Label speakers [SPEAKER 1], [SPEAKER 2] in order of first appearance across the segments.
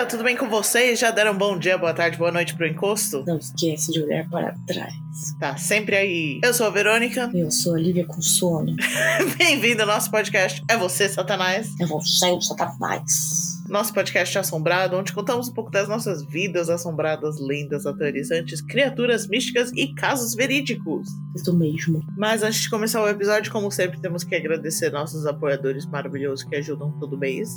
[SPEAKER 1] galera, tudo bem com vocês? Já deram bom dia, boa tarde, boa noite pro encosto?
[SPEAKER 2] Não esquece de olhar para trás.
[SPEAKER 1] Tá sempre aí. Eu sou a Verônica.
[SPEAKER 2] Eu sou a Lívia com sono.
[SPEAKER 1] Bem-vindo ao nosso podcast. É você, Satanás?
[SPEAKER 2] É você, o Satanás.
[SPEAKER 1] Nosso podcast assombrado, onde contamos um pouco das nossas vidas assombradas, lendas aterrorizantes, criaturas místicas e casos verídicos.
[SPEAKER 2] Isso mesmo.
[SPEAKER 1] Mas antes de começar o episódio, como sempre, temos que agradecer nossos apoiadores maravilhosos que ajudam todo mês.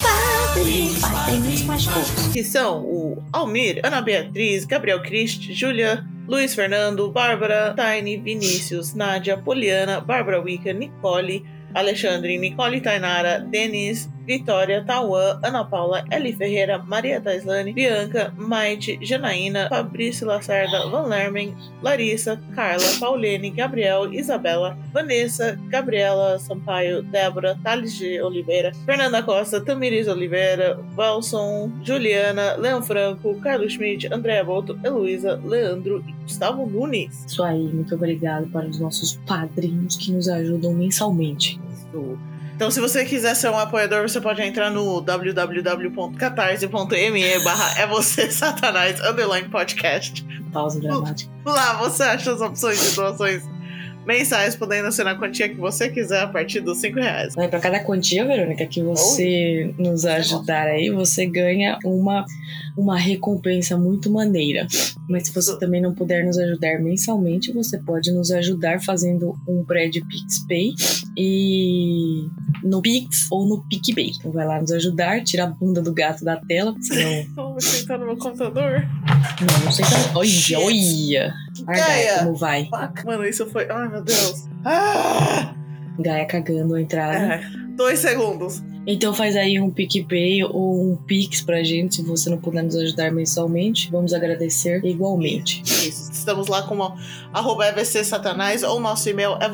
[SPEAKER 2] Mais.
[SPEAKER 1] Que são o Almir, Ana Beatriz, Gabriel Christ, Júlia, Luiz Fernando, Bárbara, Tiny, Vinícius, Nádia, Poliana, Bárbara Wicca, Nicole, Alexandre, Nicole Tainara, Denis, Vitória, Tauã, Ana Paula, Eli Ferreira, Maria Taislane, Bianca, Maite, Janaína, Fabrício Lacerda, Van Lermen, Larissa, Carla, Paulene, Gabriel, Isabela, Vanessa, Gabriela Sampaio, Débora, Thales de Oliveira, Fernanda Costa, Tamiris Oliveira, Valson, Juliana, Leão Franco, Carlos Schmidt, Andréa Boto, Heloísa, Leandro e Gustavo Nunes.
[SPEAKER 2] Isso aí, muito obrigado para os nossos padrinhos que nos ajudam mensalmente.
[SPEAKER 1] Isso. Então, se você quiser ser um apoiador, você pode entrar no www.catarse.me barra é você, satanás, underline podcast.
[SPEAKER 2] Pausa dramática.
[SPEAKER 1] Lá você acha as opções de doações mensais, podendo ser na quantia que você quiser a partir dos 5 reais.
[SPEAKER 2] Aí, para cada quantia, Verônica, que você nos ajudar aí, você ganha uma, uma recompensa muito maneira. Mas se você também não puder nos ajudar mensalmente, você pode nos ajudar fazendo um pré de PixPay e no Pix ou no PicPay. Então vai lá nos ajudar, tira a bunda do gato da tela, senão.
[SPEAKER 1] Vamos sentar no meu computador.
[SPEAKER 2] Não, não sei como. Olha, olha! Gaia, como vai?
[SPEAKER 1] Fuck, mano, isso foi. Ai, meu Deus. Ah!
[SPEAKER 2] Gaia cagando a entrada.
[SPEAKER 1] É, dois segundos.
[SPEAKER 2] Então faz aí um PicPay ou um Pix pra gente, se você não puder nos ajudar mensalmente. Vamos agradecer igualmente.
[SPEAKER 1] Isso. Estamos lá como arroba EVC Satanás ou nosso e-mail é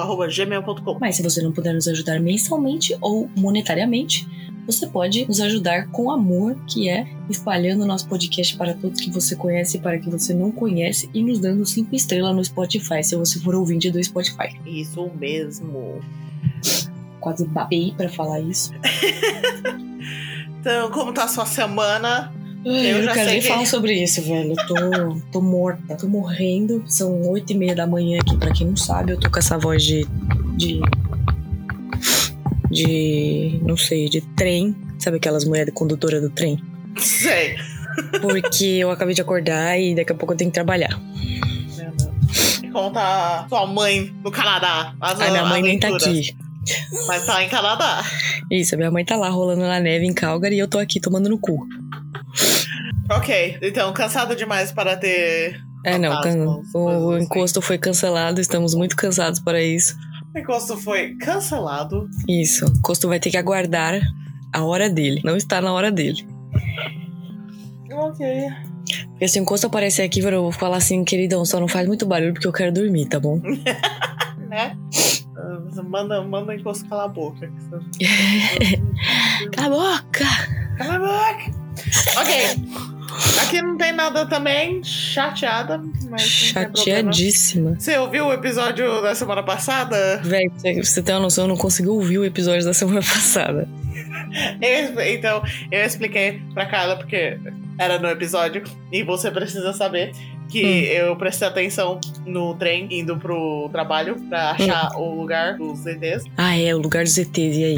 [SPEAKER 1] arroba gmail.com.
[SPEAKER 2] Mas se você não puder nos ajudar mensalmente ou monetariamente, você pode nos ajudar com amor, que é espalhando o nosso podcast para todos que você conhece e para que você não conhece e nos dando cinco estrelas no Spotify, se você for ouvinte do Spotify.
[SPEAKER 1] Isso mesmo.
[SPEAKER 2] Quase babei pra falar isso.
[SPEAKER 1] Então, como tá a sua semana?
[SPEAKER 2] Ai,
[SPEAKER 1] Eu
[SPEAKER 2] eu
[SPEAKER 1] já
[SPEAKER 2] não quero
[SPEAKER 1] sei
[SPEAKER 2] nem
[SPEAKER 1] que-
[SPEAKER 2] falar sobre isso, velho. Eu tô, tô morta, tô morrendo. São oito e meia da manhã aqui, pra quem não sabe. Eu tô com essa voz de. de. De. não sei, de trem. Sabe aquelas mulheres condutora do trem?
[SPEAKER 1] Sei.
[SPEAKER 2] Porque eu acabei de acordar e daqui a pouco eu tenho que trabalhar.
[SPEAKER 1] Como tá sua mãe no Canadá? As
[SPEAKER 2] A minha mãe nem tá aqui.
[SPEAKER 1] Mas tá em Canadá.
[SPEAKER 2] Isso, a minha mãe tá lá rolando na neve em Calgary e eu tô aqui tomando no cu.
[SPEAKER 1] Ok, então, cansado demais para ter.
[SPEAKER 2] É, não, can- o
[SPEAKER 1] coisas assim.
[SPEAKER 2] encosto foi cancelado, estamos muito cansados para isso.
[SPEAKER 1] O encosto foi cancelado.
[SPEAKER 2] Isso, o encosto vai ter que aguardar a hora dele. Não está na hora dele.
[SPEAKER 1] Ok.
[SPEAKER 2] Porque se o encosto aparecer aqui, eu vou falar assim, queridão, só não faz muito barulho porque eu quero dormir, tá bom?
[SPEAKER 1] Né? Ah, Manda, manda o encosto calar a boca.
[SPEAKER 2] Cala a boca!
[SPEAKER 1] Cala a boca! Ok. Aqui não tem nada também. Chateada, mas. tem.
[SPEAKER 2] Chateadíssima.
[SPEAKER 1] Você ouviu o episódio da semana passada?
[SPEAKER 2] Véi, você ter uma noção, eu não consegui ouvir o episódio da semana passada.
[SPEAKER 1] Eu- então, eu expliquei pra Carla porque era no episódio e você precisa saber que
[SPEAKER 2] Hum.
[SPEAKER 1] eu prestei atenção no trem indo pro trabalho pra achar
[SPEAKER 2] Hum.
[SPEAKER 1] o lugar dos ETs.
[SPEAKER 2] Ah, é, o lugar dos ETs, e aí?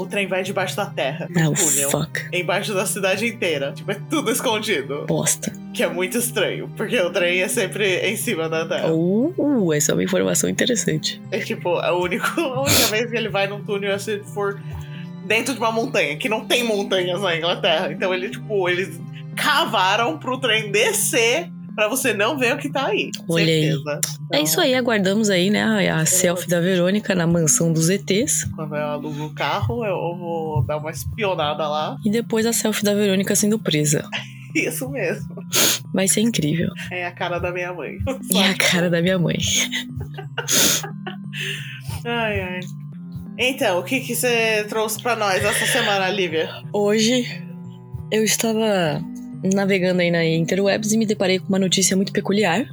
[SPEAKER 1] O trem vai debaixo da terra,
[SPEAKER 2] Ah,
[SPEAKER 1] no
[SPEAKER 2] o
[SPEAKER 1] túnel.
[SPEAKER 2] fuck.
[SPEAKER 1] Embaixo da cidade inteira. Tipo, é tudo escondido.
[SPEAKER 2] Bosta.
[SPEAKER 1] Que é muito estranho, porque o trem é sempre em cima da terra.
[SPEAKER 2] Uh, essa é uma informação interessante.
[SPEAKER 1] É tipo, a única, a única vez que ele vai num túnel é se for dentro de uma montanha, que não tem montanhas na Inglaterra. Então ele, tipo, eles cavaram pro trem descer pra você não ver o que tá aí.
[SPEAKER 2] Olha aí.
[SPEAKER 1] Certeza.
[SPEAKER 2] É
[SPEAKER 1] Então,
[SPEAKER 2] isso aí, aguardamos aí, né, a, a selfie da Verônica na mansão dos ETs.
[SPEAKER 1] Quando eu alugo o carro, eu vou dar uma espionada lá.
[SPEAKER 2] E depois a selfie da Verônica sendo presa.
[SPEAKER 1] Isso mesmo.
[SPEAKER 2] Vai ser incrível.
[SPEAKER 1] É a cara da minha mãe.
[SPEAKER 2] E a cara da minha mãe.
[SPEAKER 1] Ai, ai. Então, o que que você trouxe pra nós essa semana, Lívia?
[SPEAKER 2] Hoje eu estava navegando aí na interwebs e me deparei com uma notícia muito peculiar.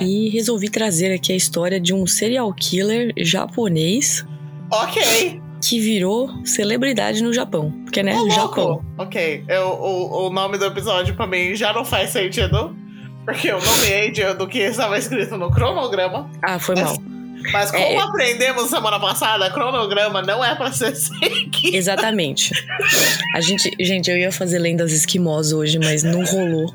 [SPEAKER 2] E resolvi trazer aqui a história de um serial killer japonês
[SPEAKER 1] Ok.
[SPEAKER 2] que virou celebridade no Japão. Porque, né?
[SPEAKER 1] Ô,
[SPEAKER 2] Japão.
[SPEAKER 1] Ok, eu, o, o nome do episódio pra mim já não faz sentido. Porque eu nomeei do que estava escrito no cronograma.
[SPEAKER 2] Ah, foi mal.
[SPEAKER 1] Mas como
[SPEAKER 2] É, eu-
[SPEAKER 1] aprendemos semana passada, cronograma não é pra ser seguido.
[SPEAKER 2] Exatamente. A gente, gente, eu ia fazer lendas esquimós hoje, mas não rolou.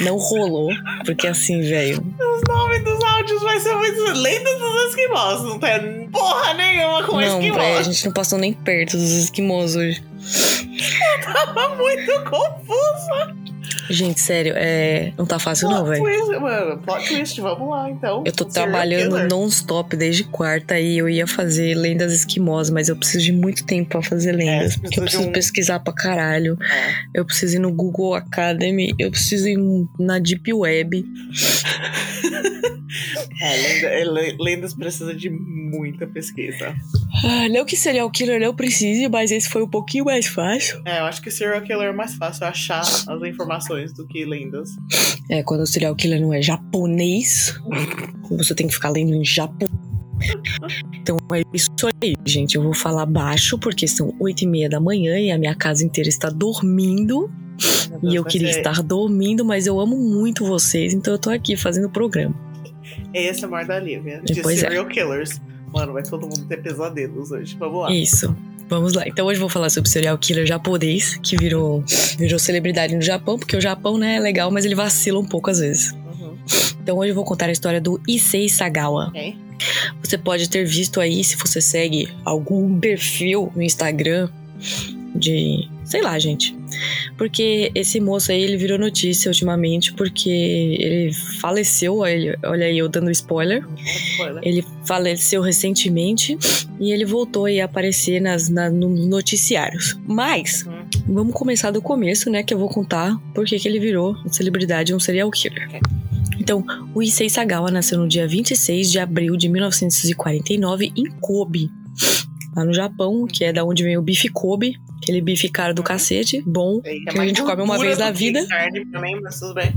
[SPEAKER 2] Não rolou, porque assim, velho.
[SPEAKER 1] Os nomes dos áudios vai ser muito lendas dos esquimós. Não tem porra nenhuma com
[SPEAKER 2] Não,
[SPEAKER 1] esquimós.
[SPEAKER 2] velho, a gente não passou nem perto dos esquimós hoje.
[SPEAKER 1] Tava muito confuso.
[SPEAKER 2] Gente, sério, é. Não tá fácil, não,
[SPEAKER 1] Plot
[SPEAKER 2] velho.
[SPEAKER 1] twist, Mano, plot twist, vamos lá então.
[SPEAKER 2] Eu tô
[SPEAKER 1] Serial
[SPEAKER 2] trabalhando non-stop desde quarta e eu ia fazer lendas esquimós, mas eu preciso de muito tempo pra fazer lendas.
[SPEAKER 1] você
[SPEAKER 2] porque eu preciso
[SPEAKER 1] um-
[SPEAKER 2] pesquisar pra caralho.
[SPEAKER 1] É.
[SPEAKER 2] Eu preciso ir no Google Academy, eu preciso ir na Deep Web.
[SPEAKER 1] É, é, le- lendas precisa de muita pesquisa.
[SPEAKER 2] Ah, não que serial killer não precise, mas esse foi um pouquinho mais fácil.
[SPEAKER 1] É, eu acho que serial killer é mais fácil achar as informações do que lendas.
[SPEAKER 2] É, quando o serial killer não é japonês, você tem que ficar lendo em Japão. Então é isso aí, gente. Eu vou falar baixo porque são oito e meia da manhã e a minha casa inteira está dormindo.
[SPEAKER 1] Meu
[SPEAKER 2] E
[SPEAKER 1] Deus,
[SPEAKER 2] eu queria estar dormindo, mas eu amo muito vocês, então eu tô aqui fazendo o programa.
[SPEAKER 1] Esse é o da Lívia, de
[SPEAKER 2] Pois é.
[SPEAKER 1] serial killers. Mano, vai todo mundo ter pesadelos hoje. Vamos lá.
[SPEAKER 2] Isso. Vamos lá. Então hoje eu vou falar sobre o serial killer japonês, que virou, virou celebridade no Japão, porque o Japão, né, é legal, mas ele vacila um pouco às vezes.
[SPEAKER 1] Uhum.
[SPEAKER 2] Então hoje eu vou contar a história do Issei Sagawa. Você pode ter visto aí, se você segue algum perfil no Instagram de. sei lá, gente. Porque esse moço aí, ele virou notícia ultimamente porque ele faleceu. Olha, olha aí, eu dando spoiler.
[SPEAKER 1] Spoiler.
[SPEAKER 2] Ele faleceu recentemente e ele voltou aí a aparecer nas, na, nos noticiários. Mas,
[SPEAKER 1] Hum.
[SPEAKER 2] vamos começar do começo, né? Que eu vou contar por que ele virou uma celebridade, um serial killer.
[SPEAKER 1] Ok.
[SPEAKER 2] Então, o Issei Sagawa nasceu no dia 26 de abril de 1949 em Kobe, lá no Japão, que é da onde vem o bife Kobe, aquele bife caro do cacete, bom,
[SPEAKER 1] Aí,
[SPEAKER 2] que a gente come uma vez na
[SPEAKER 1] que
[SPEAKER 2] vida.
[SPEAKER 1] Carne também, mas tudo bem.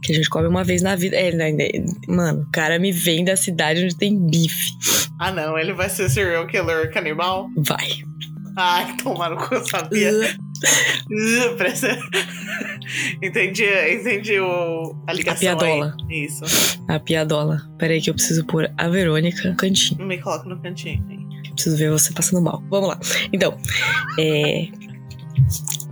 [SPEAKER 2] que a gente come uma vez na vida. É, né, né, mano, o cara me vem da cidade onde tem bife.
[SPEAKER 1] Ah, não, ele vai ser serial killer canibal?
[SPEAKER 2] Vai.
[SPEAKER 1] Ai, tomar no cu, eu sabia. Uh, entendi, entendi o... a ligação
[SPEAKER 2] A piadola.
[SPEAKER 1] aí. Isso.
[SPEAKER 2] A piadola. Peraí que eu preciso pôr a Verônica no cantinho.
[SPEAKER 1] Me coloca no cantinho.
[SPEAKER 2] Eu preciso ver você passando mal. Vamos lá. Então, é...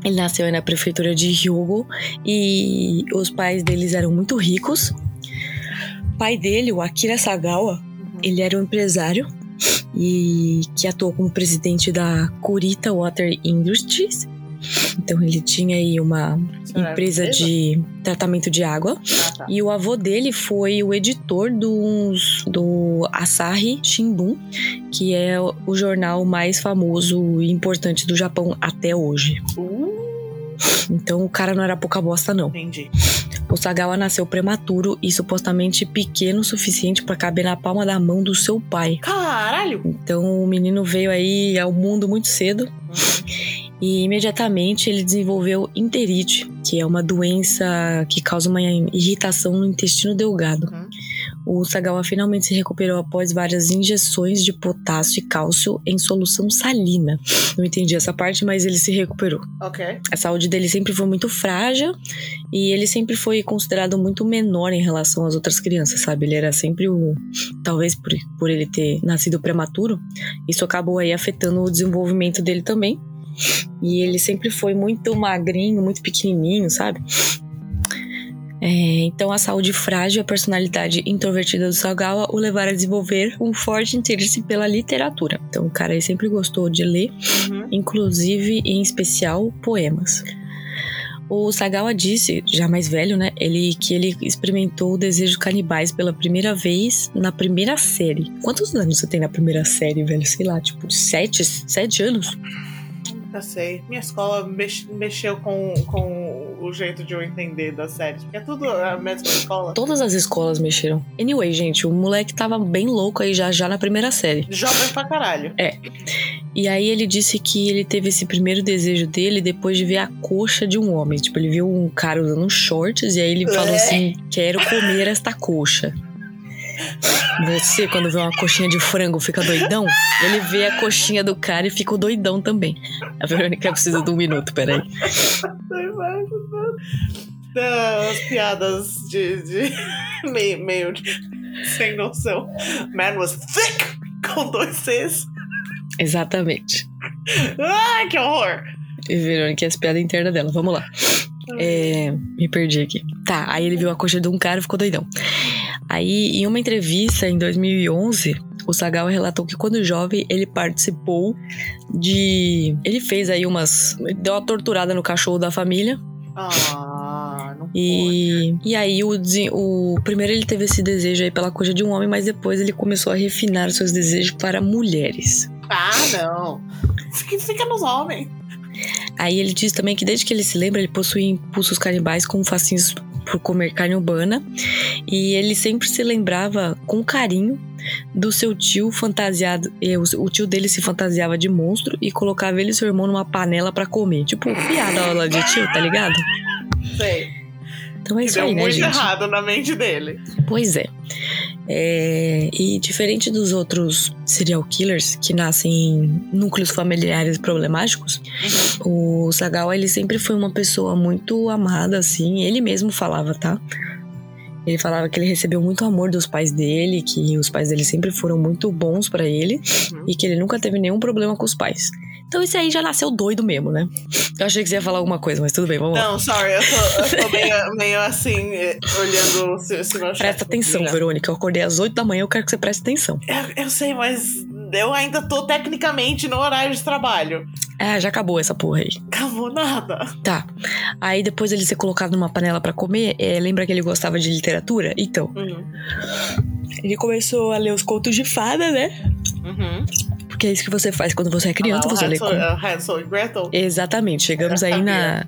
[SPEAKER 2] Ele nasceu na prefeitura de Hyogo e os pais deles eram muito ricos. O pai dele, o Akira Sagawa, ele era um empresário e que atuou como presidente da Kurita Water Industries. Então ele tinha aí uma empresa de tratamento de água.
[SPEAKER 1] Ah, tá.
[SPEAKER 2] E o avô dele foi o editor dos, do Asahi Shimbun, que é o jornal mais famoso e importante do Japão até hoje.
[SPEAKER 1] Uh,
[SPEAKER 2] Então o cara não era pouca bosta, não.
[SPEAKER 1] entendi.
[SPEAKER 2] O Sagawa nasceu prematuro e supostamente pequeno o suficiente para caber na palma da mão do seu pai.
[SPEAKER 1] Caralho!
[SPEAKER 2] Então o menino veio aí ao mundo muito cedo e imediatamente ele desenvolveu enterite, que é uma doença que causa uma irritação no intestino delgado.
[SPEAKER 1] Uhum.
[SPEAKER 2] O Sagawa finalmente se recuperou após várias injeções de potássio e cálcio em solução salina. Não entendi essa parte, mas ele se recuperou. A saúde dele sempre foi muito frágil e ele sempre foi considerado muito menor em relação às outras crianças, sabe? Ele era sempre o. Talvez por, por ele ter nascido prematuro, isso acabou aí afetando o desenvolvimento dele também. E ele sempre foi muito magrinho, muito pequenininho, sabe? É, então a saúde frágil e a personalidade introvertida do Sagawa o levaram a desenvolver um forte interesse pela literatura. Então o cara sempre gostou de ler
[SPEAKER 1] Uhum.
[SPEAKER 2] inclusive em especial poemas. O Sagawa disse, já mais velho, né, ele que ele experimentou o desejo canibais pela primeira vez na primeira série. Quantos anos você tem na primeira série, velho? Sei lá, tipo, sete, sete anos?
[SPEAKER 1] Já sei. Minha escola mex- mexeu com, com o jeito de eu entender das séries. Porque é tudo a mesma escola.
[SPEAKER 2] Todas as escolas mexeram. Anyway, gente, o moleque tava bem louco aí já já na primeira série.
[SPEAKER 1] Jovem pra caralho.
[SPEAKER 2] E aí ele disse que ele teve esse primeiro desejo dele depois de ver a coxa de um homem. Tipo, ele viu um cara usando shorts e aí ele falou
[SPEAKER 1] É.
[SPEAKER 2] assim: quero comer esta coxa. Você, quando vê uma coxinha de frango, fica doidão? Ele vê a coxinha do cara e fica doidão também. A Verônica precisa de um minuto, peraí.
[SPEAKER 1] Das piadas de. de meio, meio de, sem noção. Man was thick! Com dois Cs.
[SPEAKER 2] Exatamente.
[SPEAKER 1] Ai, que horror!
[SPEAKER 2] E Verônica, essa piada interna dela. Vamos lá. É, me perdi aqui. Tá, aí ele viu a coxa de um cara e ficou doidão. Aí, em uma entrevista em 2011, o Sagal relatou que quando jovem ele participou de. Ele fez aí umas. Deu uma torturada no cachorro da família.
[SPEAKER 1] Ah, não
[SPEAKER 2] E, e aí, o, o. Primeiro ele teve esse desejo aí pela coxa de um homem, mas depois ele começou a refinar seus desejos para mulheres.
[SPEAKER 1] pode. Ah, não. Fica, fica nos homens.
[SPEAKER 2] Aí ele diz também que desde que ele se lembra, ele possui impulsos canibais com fascínios por comer carne urbana. E ele sempre se lembrava com carinho do seu tio fantasiado. O, tio dele se fantasiava de monstro e colocava ele e seu irmão numa panela pra comer. Tipo, piada aula de tio, tá ligado?
[SPEAKER 1] Sei.
[SPEAKER 2] Então é
[SPEAKER 1] Que
[SPEAKER 2] isso
[SPEAKER 1] deu
[SPEAKER 2] aí, né,
[SPEAKER 1] muito
[SPEAKER 2] gente?
[SPEAKER 1] errado na mente dele.
[SPEAKER 2] Pois é. É, E diferente dos outros serial killers que nascem em núcleos familiares problemáticos, o Sagawa ele sempre foi uma pessoa muito amada, assim. Ele mesmo falava, tá? Ele falava que ele recebeu muito amor dos pais dele, que os pais dele sempre foram muito bons pra ele
[SPEAKER 1] Uhum.
[SPEAKER 2] e que ele nunca teve nenhum problema com os pais. Então esse aí já nasceu doido mesmo, né? Eu achei que você ia falar alguma coisa, mas tudo bem, vamos lá.
[SPEAKER 1] Não, sorry, eu tô, eu tô meio, meio assim, eh, olhando se, se meu
[SPEAKER 2] Presta atenção. Verônica. Eu acordei às 8 da manhã, eu quero que você preste atenção.
[SPEAKER 1] Eu, eu sei, mas eu ainda tô tecnicamente no horário de trabalho.
[SPEAKER 2] É, já acabou essa porra aí.
[SPEAKER 1] Acabou nada.
[SPEAKER 2] Tá. Aí depois ele ser colocado numa panela pra comer, é, lembra que ele gostava de literatura? Então,
[SPEAKER 1] Uhum.
[SPEAKER 2] ele começou a ler os contos de fada, né?
[SPEAKER 1] Uhum.
[SPEAKER 2] Porque é isso que você faz quando você é criança,
[SPEAKER 1] Ah,
[SPEAKER 2] você lê
[SPEAKER 1] Hansel,
[SPEAKER 2] contos.
[SPEAKER 1] uh, Hansel e Gretel.
[SPEAKER 2] Exatamente. Chegamos aí na.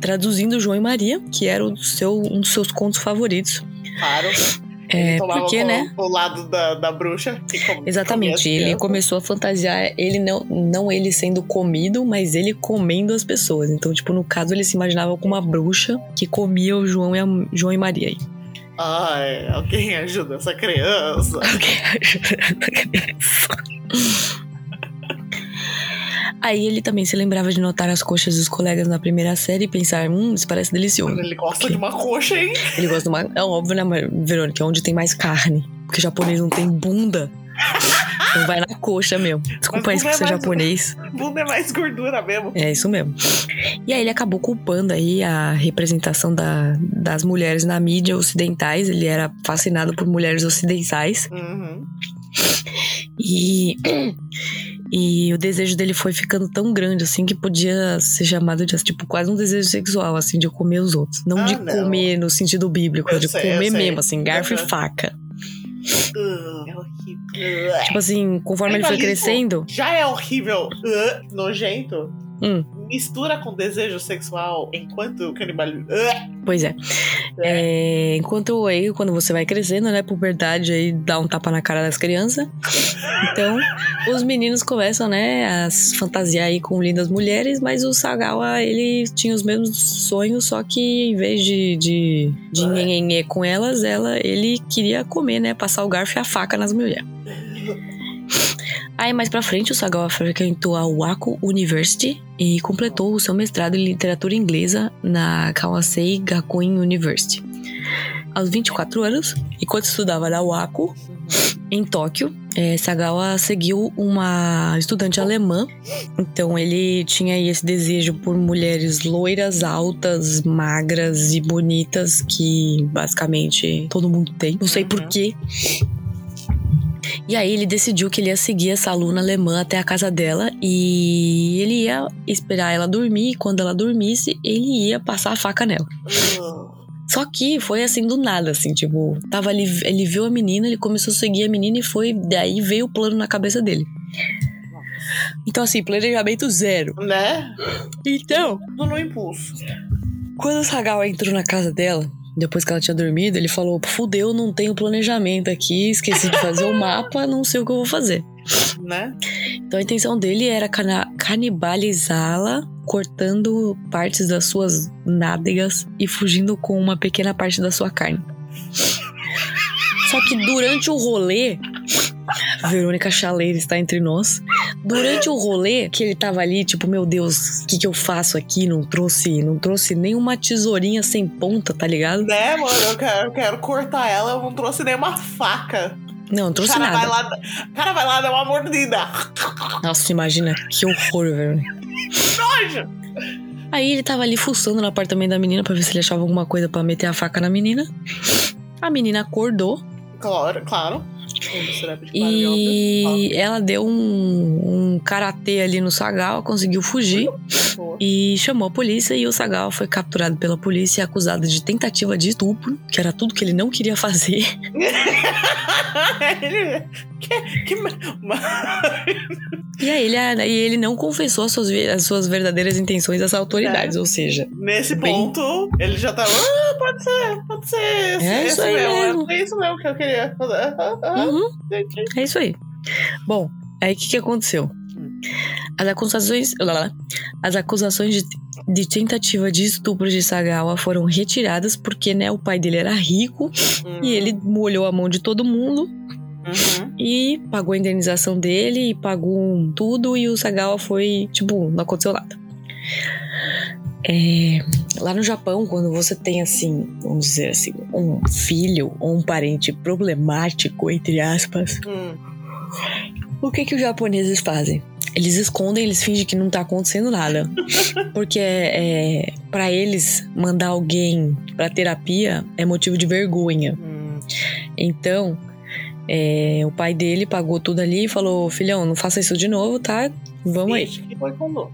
[SPEAKER 2] Traduzindo João e Maria, que era o seu, um dos seus contos favoritos.
[SPEAKER 1] Claro.
[SPEAKER 2] É,
[SPEAKER 1] Ele tomava
[SPEAKER 2] porque,
[SPEAKER 1] o,
[SPEAKER 2] né?
[SPEAKER 1] o lado da, da bruxa. Com,
[SPEAKER 2] Exatamente. Ele
[SPEAKER 1] crianças.
[SPEAKER 2] começou a fantasiar, ele não, não ele sendo comido, mas ele comendo as pessoas. Então, tipo, no caso, ele se imaginava como uma bruxa que comia o João e, a, João e Maria aí.
[SPEAKER 1] Ai, alguém ajuda essa criança.
[SPEAKER 2] Alguém ajuda essa criança. Aí ele também se lembrava de notar as coxas dos colegas na primeira série e pensar, hum, isso parece delicioso.
[SPEAKER 1] Ele gosta de uma coxa, hein?
[SPEAKER 2] Ele gosta de uma. É óbvio, né, Verônica? É onde tem mais carne. Porque japonês não tem bunda. Então vai na coxa mesmo. Desculpa isso por ser
[SPEAKER 1] é
[SPEAKER 2] japonês.
[SPEAKER 1] Bunda é mais gordura mesmo.
[SPEAKER 2] É isso mesmo. E aí ele acabou culpando aí a representação da- das mulheres na mídia ocidentais. Ele era fascinado por mulheres ocidentais.
[SPEAKER 1] Uhum.
[SPEAKER 2] E, e o desejo dele foi ficando tão grande, assim, que podia ser chamado de, tipo, quase um desejo sexual, assim, de comer os outros. Não
[SPEAKER 1] Ah,
[SPEAKER 2] de
[SPEAKER 1] não.
[SPEAKER 2] comer no sentido bíblico,
[SPEAKER 1] Eu
[SPEAKER 2] de
[SPEAKER 1] sei,
[SPEAKER 2] comer mesmo, assim, garfo
[SPEAKER 1] Uhum.
[SPEAKER 2] e faca.
[SPEAKER 1] Uh, é horrível.
[SPEAKER 2] Tipo assim, conforme ele
[SPEAKER 1] Ainda
[SPEAKER 2] foi crescendo,
[SPEAKER 1] Já é horrível, uh, nojento.
[SPEAKER 2] Hum.
[SPEAKER 1] Mistura com desejo sexual enquanto canibalismo. Uh,
[SPEAKER 2] pois é. É, enquanto aí, quando você vai crescendo, né, puberdade aí dá um tapa na cara das crianças. Então, os meninos começam, né, a fantasiar aí com lindas mulheres, mas o Sagawa, ele tinha os mesmos sonhos, só que em vez de, de, de com elas, ela, ele queria comer, né, passar o garfo e a faca nas mulheres. Aí mais pra frente, o Sagawa frequentou a Wako University e completou o seu mestrado em literatura inglesa na Kawasei Gakuin University. Aos 24 anos, enquanto estudava na Wako, em Tóquio, eh, Sagawa seguiu uma estudante alemã. Então ele tinha aí esse desejo por mulheres loiras, altas, magras e bonitas, que basicamente todo mundo tem. Não sei
[SPEAKER 1] Uhum.
[SPEAKER 2] porquê. E aí ele decidiu que ele ia seguir essa aluna alemã até a casa dela e ele ia esperar ela dormir e quando ela dormisse, ele ia passar a faca nela.
[SPEAKER 1] uh.
[SPEAKER 2] Só que foi assim do nada, assim, tipo, tava ali, ele viu a menina, ele começou a seguir a menina e foi, daí veio o plano na cabeça dele. Então assim, planejamento zero.
[SPEAKER 1] Né?
[SPEAKER 2] Então,
[SPEAKER 1] Tudo no impulso.
[SPEAKER 2] quando o Sagawa entrou na casa dela, depois que ela tinha dormido, ele falou: Fudeu, não tenho planejamento aqui, esqueci de fazer o mapa, não sei o que eu vou fazer.
[SPEAKER 1] Né?
[SPEAKER 2] Então a intenção dele era canibalizá-la, cortando partes das suas nádegas e fugindo com uma pequena parte da sua carne. Só que durante o rolê, Verônica Chaleira está entre nós. Durante o rolê, que ele tava ali, tipo, meu Deus, o que, que eu faço aqui? Não trouxe, não trouxe nenhuma tesourinha sem ponta, tá ligado?
[SPEAKER 1] Né, mano? Eu quero, eu quero cortar ela, eu não trouxe nenhuma faca.
[SPEAKER 2] Não, não trouxe
[SPEAKER 1] cara
[SPEAKER 2] nada.
[SPEAKER 1] Vai lá, o cara vai lá dar uma mordida.
[SPEAKER 2] Nossa, imagina, que horror, velho.
[SPEAKER 1] Nojo!
[SPEAKER 2] Aí ele tava ali fuçando no apartamento da menina pra ver se ele achava alguma coisa pra meter a faca na menina. A menina acordou
[SPEAKER 1] Claro, claro. Que
[SPEAKER 2] e ela deu um, um karatê ali no Sagal, conseguiu fugir. E chamou a polícia. E o Sagal foi capturado pela polícia e acusado de tentativa de estupro, que era tudo que ele não queria fazer.
[SPEAKER 1] Ele- que, que,
[SPEAKER 2] E aí ele, e ele não confessou as suas, as suas verdadeiras intenções às autoridades, ou seja,
[SPEAKER 1] Nesse
[SPEAKER 2] Bem-
[SPEAKER 1] ponto, ele já tava. Ah, pode ser, pode ser. Esse,
[SPEAKER 2] É isso aí mesmo.
[SPEAKER 1] É isso mesmo que eu queria fazer.
[SPEAKER 2] Uhum,
[SPEAKER 1] entendi.
[SPEAKER 2] é isso aí. Bom, aí o que, que aconteceu? As acusações, as acusações de, de tentativa de estupro de Sagawa foram retiradas porque né, o pai dele era rico e ele molhou a mão de todo mundo
[SPEAKER 1] Uhum.
[SPEAKER 2] e pagou a indenização dele e pagou tudo e o Sagawa foi, tipo, não aconteceu nada. É, lá no Japão, quando você tem assim, vamos dizer assim, um filho ou um parente problemático, entre aspas,
[SPEAKER 1] Hum.
[SPEAKER 2] o que que os japoneses fazem? Eles escondem, eles fingem que não tá acontecendo nada. Porque é, para eles mandar alguém pra terapia é motivo de vergonha.
[SPEAKER 1] Hum.
[SPEAKER 2] Então, é, o pai dele pagou tudo ali e falou: Filhão, não faça isso de novo, tá? Vamos aí.
[SPEAKER 1] Finge que foi com.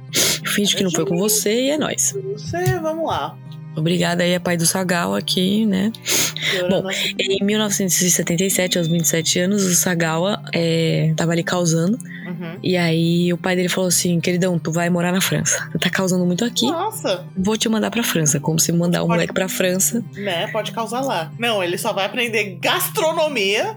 [SPEAKER 2] Finge que não foi com você e é nóis.
[SPEAKER 1] Você, vamos lá.
[SPEAKER 2] Obrigada aí, a pai do Sagal aqui, né? Bom, Em 1977, aos 27 anos, o Sagawa é, tava ali causando.
[SPEAKER 1] Uhum.
[SPEAKER 2] E aí o pai dele falou assim: Queridão, tu vai morar na França. Tu tá causando muito aqui,
[SPEAKER 1] Nossa,
[SPEAKER 2] vou te mandar pra França. Como se mandar um
[SPEAKER 1] Pode-
[SPEAKER 2] moleque pra França.
[SPEAKER 1] né? Pode causar lá. Não, ele só vai aprender gastronomia,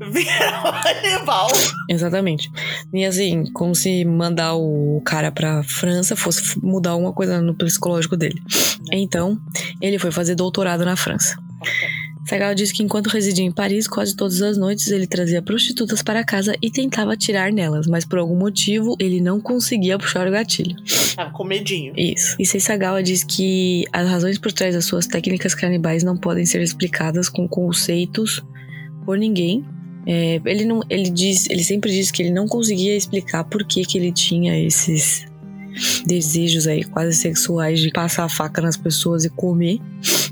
[SPEAKER 1] virar um animal.
[SPEAKER 2] Exatamente. E assim, como se mandar o cara pra França fosse mudar alguma coisa no psicológico dele. Então, ele foi fazer doutorado na França. Sagal disse que enquanto residia em Paris, quase todas as noites ele trazia prostitutas para casa e tentava atirar nelas, mas por algum motivo ele não conseguia puxar o gatilho.
[SPEAKER 1] Tava com medinho.
[SPEAKER 2] Isso. E Seisagawa diz que as razões por trás das suas técnicas canibais não podem ser explicadas com conceitos por ninguém. É, ele não, ele diz, ele sempre diz que ele não conseguia explicar por que que ele tinha esses desejos aí quase sexuais de passar a faca nas pessoas e comer.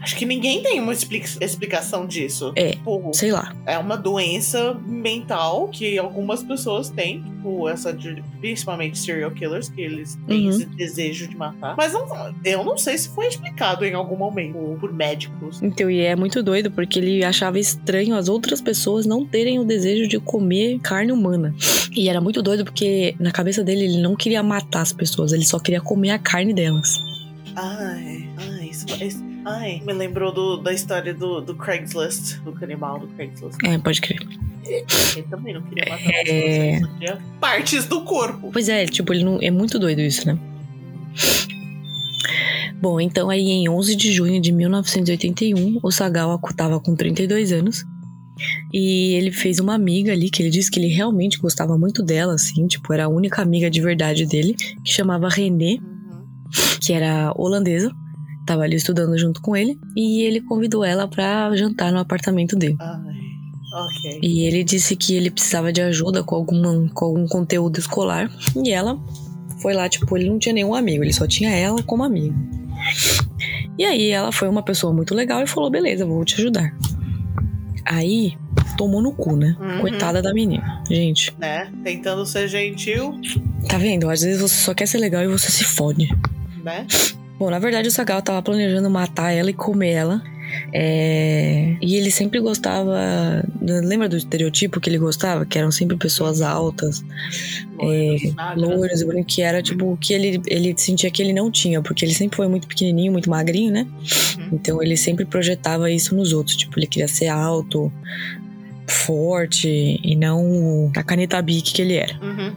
[SPEAKER 1] Acho que ninguém tem uma expli- explicação disso.
[SPEAKER 2] É.
[SPEAKER 1] Tipo,
[SPEAKER 2] Sei lá.
[SPEAKER 1] é uma doença mental que algumas pessoas têm, tipo, essa de, principalmente serial killers, que eles têm
[SPEAKER 2] Uhum.
[SPEAKER 1] esse desejo de matar. Mas não- eu não sei se foi explicado em algum momento por médicos.
[SPEAKER 2] Então, e é muito doido porque ele achava estranho as outras pessoas não terem o desejo de comer carne humana. E era muito doido porque na cabeça dele ele não queria matar as pessoas, ele só queria comer a carne delas.
[SPEAKER 1] Ai, ai, ai, me lembrou do- da história do, do Craigslist, do canibal do Craigslist.
[SPEAKER 2] É, pode crer.
[SPEAKER 1] Ele também não queria matar
[SPEAKER 2] É.
[SPEAKER 1] pessoas, queria partes do corpo.
[SPEAKER 2] Pois é, tipo, ele não. É muito doido isso, né? Bom, então aí em 11 de junho de 1981, o Sagawa tava com 32 anos. E ele fez uma amiga ali, que ele disse que ele realmente gostava muito dela, assim, tipo, era a única amiga de verdade dele, que chamava René,
[SPEAKER 1] Uhum.
[SPEAKER 2] que era holandesa. Tava ali estudando junto com ele. E ele convidou ela pra jantar no apartamento dele.
[SPEAKER 1] Ai, ok.
[SPEAKER 2] E ele disse que ele precisava de ajuda com, alguma, com algum conteúdo escolar. E ela foi lá, tipo, ele não tinha nenhum amigo, ele só tinha ela como amiga. E aí ela foi uma pessoa muito legal e falou: beleza, vou te ajudar. Aí tomou no cu, né?
[SPEAKER 1] Uhum.
[SPEAKER 2] Coitada da menina. Gente,
[SPEAKER 1] Né? Tentando ser gentil,
[SPEAKER 2] tá vendo? Às vezes você só quer ser legal e você se fode.
[SPEAKER 1] né?
[SPEAKER 2] Bom, na verdade o Sagal tava planejando matar ela e comer ela. É, E ele sempre gostava. Lembra do estereotipo que ele gostava? Que eram sempre pessoas altas, e brancas, que era tipo o que ele, ele sentia que ele não tinha, porque ele sempre foi muito pequenininho, muito magrinho, né?
[SPEAKER 1] Uhum.
[SPEAKER 2] Então ele sempre projetava isso nos outros. Tipo, ele queria ser alto, forte e não a caneta Bic que ele era.
[SPEAKER 1] Uhum.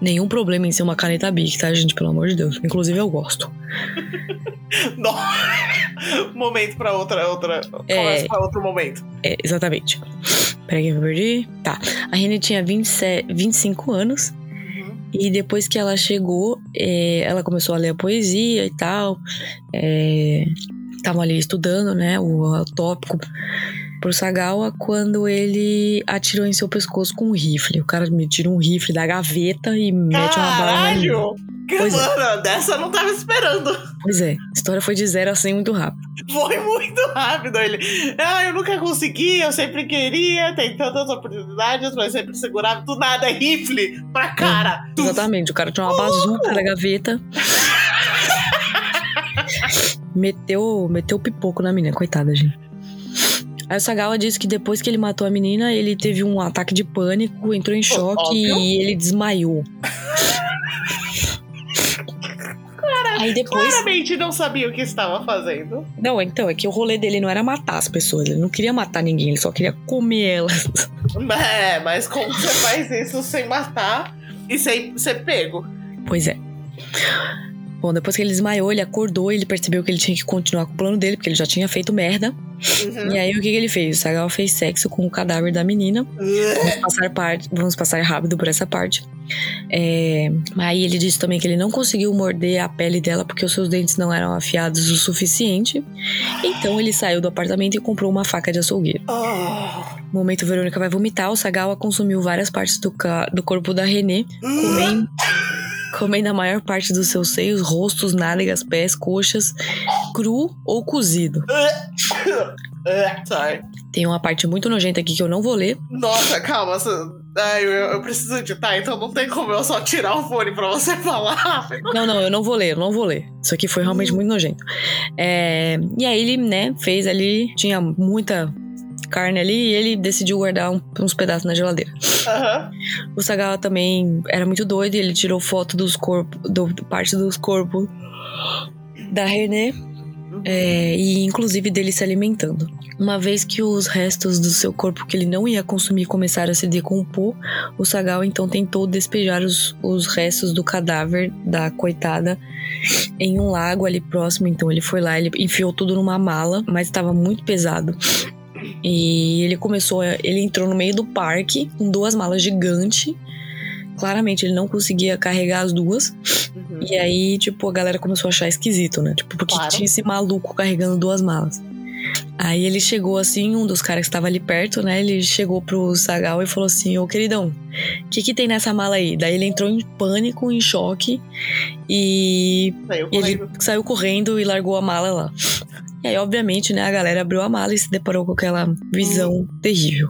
[SPEAKER 2] Nenhum problema em ser uma caneta Bic, tá, gente? Pelo amor de Deus. Inclusive eu gosto.
[SPEAKER 1] Momento pra outra, outra.
[SPEAKER 2] É.
[SPEAKER 1] Conversa pra outro momento.
[SPEAKER 2] É, exatamente. Peraí que eu perdi. Tá. A Rene tinha 27, 25 anos.
[SPEAKER 1] Uhum.
[SPEAKER 2] E depois que ela chegou, é, ela começou a ler a poesia e tal. É, tava ali estudando, né, o, o tópico pro Sagawa quando ele atirou em seu pescoço com um rifle. O cara me tira um rifle da gaveta e mete uma bala.
[SPEAKER 1] Caralho!
[SPEAKER 2] Pois é.
[SPEAKER 1] Mano, dessa eu não tava esperando.
[SPEAKER 2] Pois é, a história foi de 0 a 100 muito rápido.
[SPEAKER 1] Foi muito rápido. Ele, ah, eu nunca consegui, eu sempre queria, tem tantas oportunidades, mas sempre segurava do nada rifle pra cara. Tu-
[SPEAKER 2] Exatamente, o cara tinha uma bazuca na gaveta. meteu, meteu pipoco na menina, coitada, gente. Aí o Sagawa disse que depois que ele matou a menina, ele teve um ataque de pânico, entrou em choque
[SPEAKER 1] óbvio.
[SPEAKER 2] e ele desmaiou. Aí depois.
[SPEAKER 1] Claramente não sabia o que estava fazendo.
[SPEAKER 2] Não, então, é que o rolê dele não era matar as pessoas, ele não queria matar ninguém, ele só queria comer elas.
[SPEAKER 1] É, mas como você faz isso sem matar e sem ser pego?
[SPEAKER 2] Pois é. Bom, depois que ele desmaiou, ele acordou e ele percebeu que ele tinha que continuar com o plano dele, porque ele já tinha feito merda.
[SPEAKER 1] Uhum.
[SPEAKER 2] E aí, o que, que ele fez? O Sagawa fez sexo com o cadáver da menina. Vamos passar, parte, vamos passar rápido por essa parte. É, aí ele disse também que ele não conseguiu morder a pele dela porque os seus dentes não eram afiados o suficiente. Então ele saiu do apartamento e comprou uma faca de açougueiro.
[SPEAKER 1] Oh.
[SPEAKER 2] No momento Verônica vai vomitar, o Sagawa consumiu várias partes do, do corpo da Renê, comendo, comendo a maior parte dos seus seios, rostos, nádegas, pés, coxas, cru ou cozido.
[SPEAKER 1] Sorry.
[SPEAKER 2] Tem uma parte muito nojenta aqui que eu não vou ler.
[SPEAKER 1] Nossa, calma. Ai, eu, eu preciso editar, então não tem como eu só tirar o fone pra você falar.
[SPEAKER 2] Não, não, eu não vou ler, eu não vou ler. Isso aqui foi realmente muito nojento. É, e aí ele, né, fez ali, tinha muita carne ali e ele decidiu guardar um- uns pedaços na geladeira.
[SPEAKER 1] Aham.
[SPEAKER 2] O Sagawa também era muito doido e ele tirou foto dos corpos, do, parte dos corpos da René é, e inclusive dele se alimentando. Uma vez que os restos do seu corpo que ele não ia consumir começaram a se decompor, o Sagawa então tentou despejar os, os restos do cadáver da coitada em um lago ali próximo. Então ele foi lá, ele enfiou tudo numa mala, mas estava muito pesado. E ele começou, ele entrou no meio do parque com duas malas gigantes. Claramente ele não conseguia carregar as duas.
[SPEAKER 1] Uhum.
[SPEAKER 2] E aí, tipo, a galera começou a achar esquisito, né? Tipo, porque
[SPEAKER 1] Claro.
[SPEAKER 2] tinha esse maluco carregando duas malas. Aí ele chegou assim, um dos caras que estava ali perto, né? Ele chegou pro Sagal e falou assim: Ô queridão, o que que tem nessa mala aí? Daí ele entrou em pânico, em choque e
[SPEAKER 1] Saiu
[SPEAKER 2] e ele saiu correndo e largou a mala lá. E aí, obviamente, né, a galera abriu a mala e se deparou com aquela visão terrível.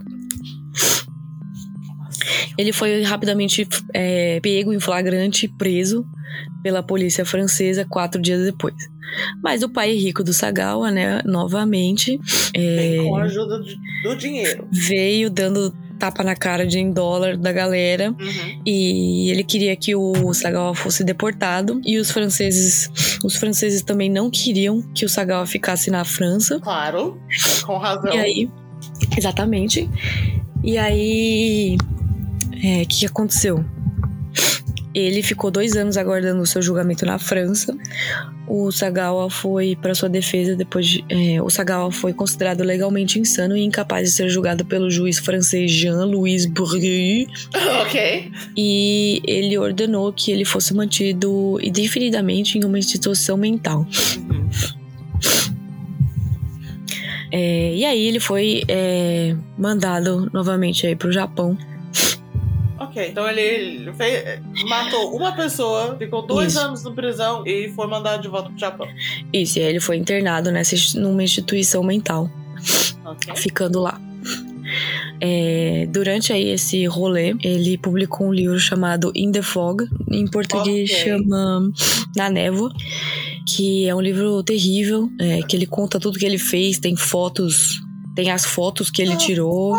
[SPEAKER 2] Ele foi rapidamente é, pego em flagrante e preso pela polícia francesa quatro dias depois. Mas o pai rico do Sagawa, né, novamente, é,
[SPEAKER 1] com a ajuda do dinheiro.
[SPEAKER 2] veio dando tapa na cara de em dólar da galera
[SPEAKER 1] Uhum.
[SPEAKER 2] e ele queria que o Sagawa fosse deportado e os franceses os franceses também não queriam que o Sagawa ficasse na França
[SPEAKER 1] Claro, com razão.
[SPEAKER 2] e aí exatamente e aí é, o que, que aconteceu ele ficou dois anos aguardando o seu julgamento na França. O Sagawa foi para sua defesa depois de, é, o Sagawa foi considerado legalmente insano e incapaz de ser julgado pelo juiz francês Jean-Louis Bourgueil
[SPEAKER 1] ok.
[SPEAKER 2] e ele ordenou que ele fosse mantido indefinidamente em uma instituição mental.
[SPEAKER 1] Uhum.
[SPEAKER 2] É, e aí ele foi é, mandado novamente aí pro Japão.
[SPEAKER 1] Ok, então ele fez- matou uma pessoa, ficou dois
[SPEAKER 2] Isso.
[SPEAKER 1] anos na prisão e foi mandado de volta pro Japão.
[SPEAKER 2] Isso, e aí ele foi internado nessa, numa instituição mental,
[SPEAKER 1] Ok.
[SPEAKER 2] ficando lá. É, durante aí esse rolê, ele publicou um livro chamado In the Fog, em português
[SPEAKER 1] Ok.
[SPEAKER 2] chama Na Névoa, que é um livro terrível, é, que ele conta tudo que ele fez, tem fotos, tem as fotos que ele
[SPEAKER 1] Ah,
[SPEAKER 2] tirou.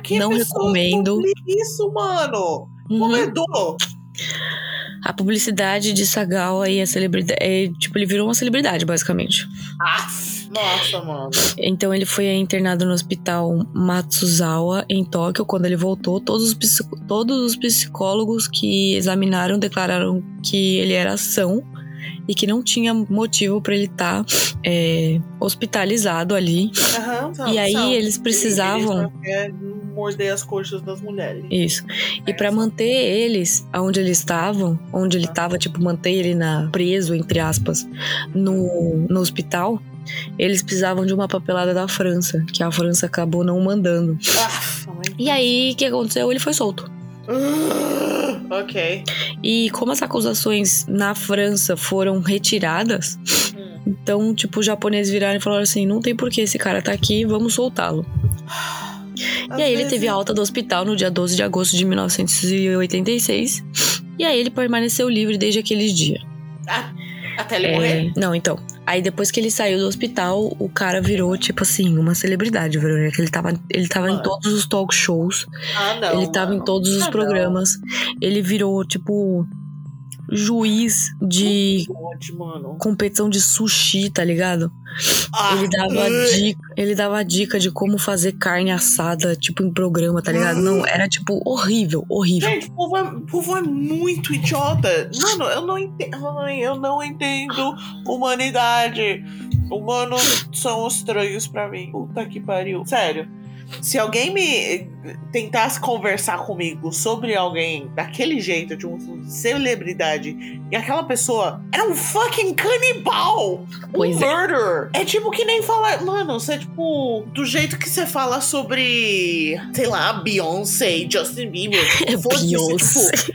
[SPEAKER 1] Por que
[SPEAKER 2] Não recomendo.
[SPEAKER 1] isso, mano?
[SPEAKER 2] Uhum.
[SPEAKER 1] Comedor.
[SPEAKER 2] A publicidade de Sagawa e a celebridade. É, tipo, ele virou uma celebridade, basicamente.
[SPEAKER 1] Aff, nossa, mano.
[SPEAKER 2] Então ele foi internado no hospital Matsuzawa, em Tóquio. Quando ele voltou, todos os, todos os psicólogos que examinaram declararam que ele era são e que não tinha motivo para ele estar hospitalizado ali.
[SPEAKER 1] São-
[SPEAKER 2] E aí
[SPEAKER 1] são.
[SPEAKER 2] eles precisavam-
[SPEAKER 1] morder as coxas das mulheres.
[SPEAKER 2] Isso. E para manter eles onde eles estavam, onde ele estava, tipo, manter ele na preso, entre aspas, no, no hospital, eles precisavam de uma papelada da França, que a França acabou não mandando.
[SPEAKER 1] Ah,
[SPEAKER 2] E aí, o que aconteceu? Ele foi solto.
[SPEAKER 1] ok.
[SPEAKER 2] E como as acusações na França foram retiradas,
[SPEAKER 1] Hum.
[SPEAKER 2] então, tipo, os japoneses viraram e falaram assim: não tem por que esse cara tá aqui, vamos soltá-lo. E aí ele teve alta do hospital no dia 12 de agosto de 1986. E aí ele permaneceu livre desde aquele dia.
[SPEAKER 1] Até ele morrer.
[SPEAKER 2] É, não, então. Aí depois que ele saiu do hospital, o cara virou, tipo assim, uma celebridade, Verônica. Ele tava, ele tava em
[SPEAKER 1] Mano.
[SPEAKER 2] todos os talk shows.
[SPEAKER 1] Ah, não.
[SPEAKER 2] ele tava em todos os
[SPEAKER 1] Ah, não.
[SPEAKER 2] programas. Ele virou, tipo, juiz de competição de sushi, tá ligado?
[SPEAKER 1] Ah,
[SPEAKER 2] Ele dava dica, ele dava dica de como fazer carne assada, tipo, em programa, tá ligado? Não, era tipo horrível, horrível.
[SPEAKER 1] Gente, o povo, é, o povo é muito idiota. Mano, eu não entendo. Ai, eu não entendo humanidade. Humanos são estranhos pra mim. Puta que pariu. Sério. Se alguém me tentasse conversar comigo sobre alguém daquele jeito, de uma celebridade, e aquela pessoa era um fucking canibal!
[SPEAKER 2] Pois
[SPEAKER 1] um
[SPEAKER 2] é.
[SPEAKER 1] murderer! É tipo que nem falar. Mano, você é tipo. Do jeito que você fala sobre. Sei lá, Beyoncé e Justin Bieber. Foda-se,
[SPEAKER 2] Beyoncé.
[SPEAKER 1] tipo,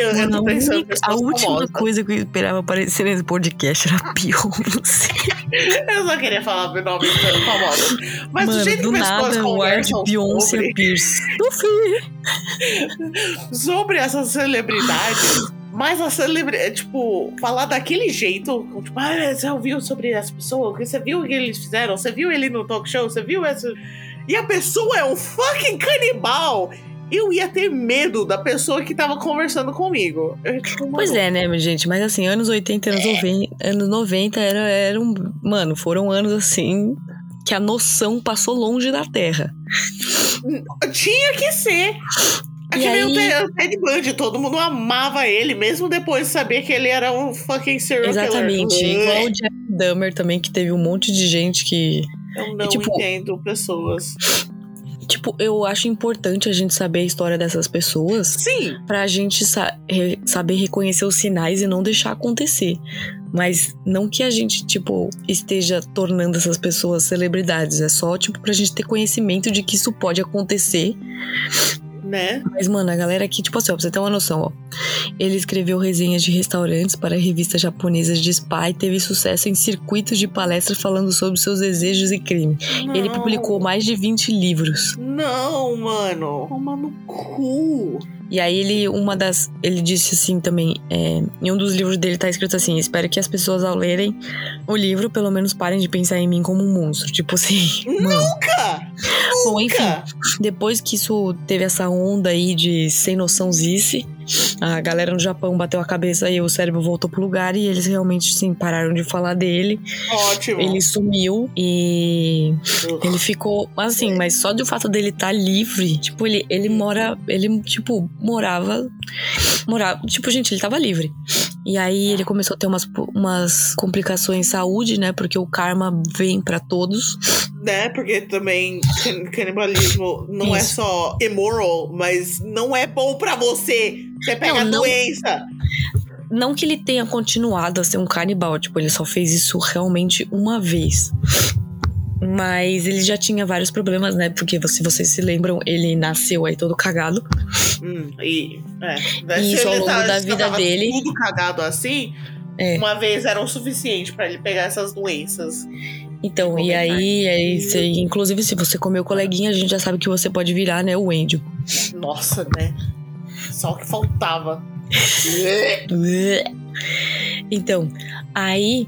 [SPEAKER 1] eu, eu tô
[SPEAKER 2] a,
[SPEAKER 1] pensando
[SPEAKER 2] a última
[SPEAKER 1] famosas.
[SPEAKER 2] coisa que eu esperava aparecer nesse podcast era Beyoncé.
[SPEAKER 1] Eu só queria falar de nomes famosos. Mas
[SPEAKER 2] Mano,
[SPEAKER 1] do jeito
[SPEAKER 2] do
[SPEAKER 1] que pessoas
[SPEAKER 2] nada, o ar de Beyoncé
[SPEAKER 1] sobre,
[SPEAKER 2] Pierce.
[SPEAKER 1] sobre essas celebridades. Mas a celebridade, tipo, falar daquele jeito, tipo, ah, você ouviu sobre as pessoas? Você viu o que eles fizeram? Você viu ele no talk show? Você viu essa. E a pessoa é um fucking canibal! Eu ia ter medo da pessoa que tava conversando comigo. Eu,
[SPEAKER 2] Pois é, né, minha gente? Mas assim, anos 80 anos 90, anos 90 era, era um. Mano, foram anos assim que a noção passou longe da Terra.
[SPEAKER 1] Tinha que ser. É
[SPEAKER 2] E
[SPEAKER 1] que
[SPEAKER 2] aí-
[SPEAKER 1] Ted- o Ted Bundy, todo mundo amava ele, mesmo depois de saber que ele era um fucking serial
[SPEAKER 2] Exatamente.
[SPEAKER 1] killer.
[SPEAKER 2] Igual o Jeff Dahmer também, que teve um monte de gente que.
[SPEAKER 1] Eu não
[SPEAKER 2] tipo-
[SPEAKER 1] entendo pessoas.
[SPEAKER 2] Tipo, eu acho importante a gente saber a história dessas pessoas
[SPEAKER 1] Sim,
[SPEAKER 2] pra gente sa- re- saber reconhecer os sinais e não deixar acontecer. Mas não que a gente, tipo, esteja tornando essas pessoas celebridades. É só, tipo, pra gente ter conhecimento de que isso pode acontecer.
[SPEAKER 1] Né?
[SPEAKER 2] Mas, mano, a galera aqui, tipo assim, ó, pra você ter uma noção, ó. Ele escreveu resenhas de restaurantes para revistas japonesas de spa e teve sucesso em circuitos de palestras falando sobre seus desejos e crime. Ele
[SPEAKER 1] Não.
[SPEAKER 2] publicou mais de 20 livros.
[SPEAKER 1] Não, mano. Toma no cu.
[SPEAKER 2] E aí ele, uma das. Ele disse assim também, é, em um dos livros dele tá escrito assim: espero que as pessoas ao lerem o livro, pelo menos parem de pensar em mim como um monstro. Tipo assim, mano. Bom, enfim, depois que isso teve essa onda aí de sem noção zice, a galera no Japão bateu a cabeça e o cérebro voltou pro lugar e eles realmente, sim, pararam de falar dele.
[SPEAKER 1] Ótimo.
[SPEAKER 2] Ele sumiu e ele ficou, assim, mas só do fato dele estar livre, tipo, ele, ele mora, ele, tipo, morava, morava, tipo, gente, ele tava livre. E aí ele começou a ter umas, umas complicações de saúde, né, porque o karma vem pra todos.
[SPEAKER 1] Né? Porque também can- canibalismo não é
[SPEAKER 2] Isso.
[SPEAKER 1] só immoral, mas não é bom pra você. Você pega
[SPEAKER 2] Não, não-
[SPEAKER 1] doença.
[SPEAKER 2] Não que ele tenha continuado a ser um canibal, tipo, ele só fez isso realmente uma vez. Mas ele já tinha vários problemas, né? Porque se vocês se lembram, ele nasceu aí todo cagado.
[SPEAKER 1] Hum, e, é.
[SPEAKER 2] E isso ao longo
[SPEAKER 1] tá-
[SPEAKER 2] da vida dele-
[SPEAKER 1] Tudo cagado assim,
[SPEAKER 2] É.
[SPEAKER 1] uma vez era o suficiente pra ele pegar essas doenças.
[SPEAKER 2] Então, e aí, aí você- inclusive, se você comeu coleguinha, a gente já sabe que você pode virar, né, o Endio.
[SPEAKER 1] Nossa, né? Só o que faltava.
[SPEAKER 2] Então, aí.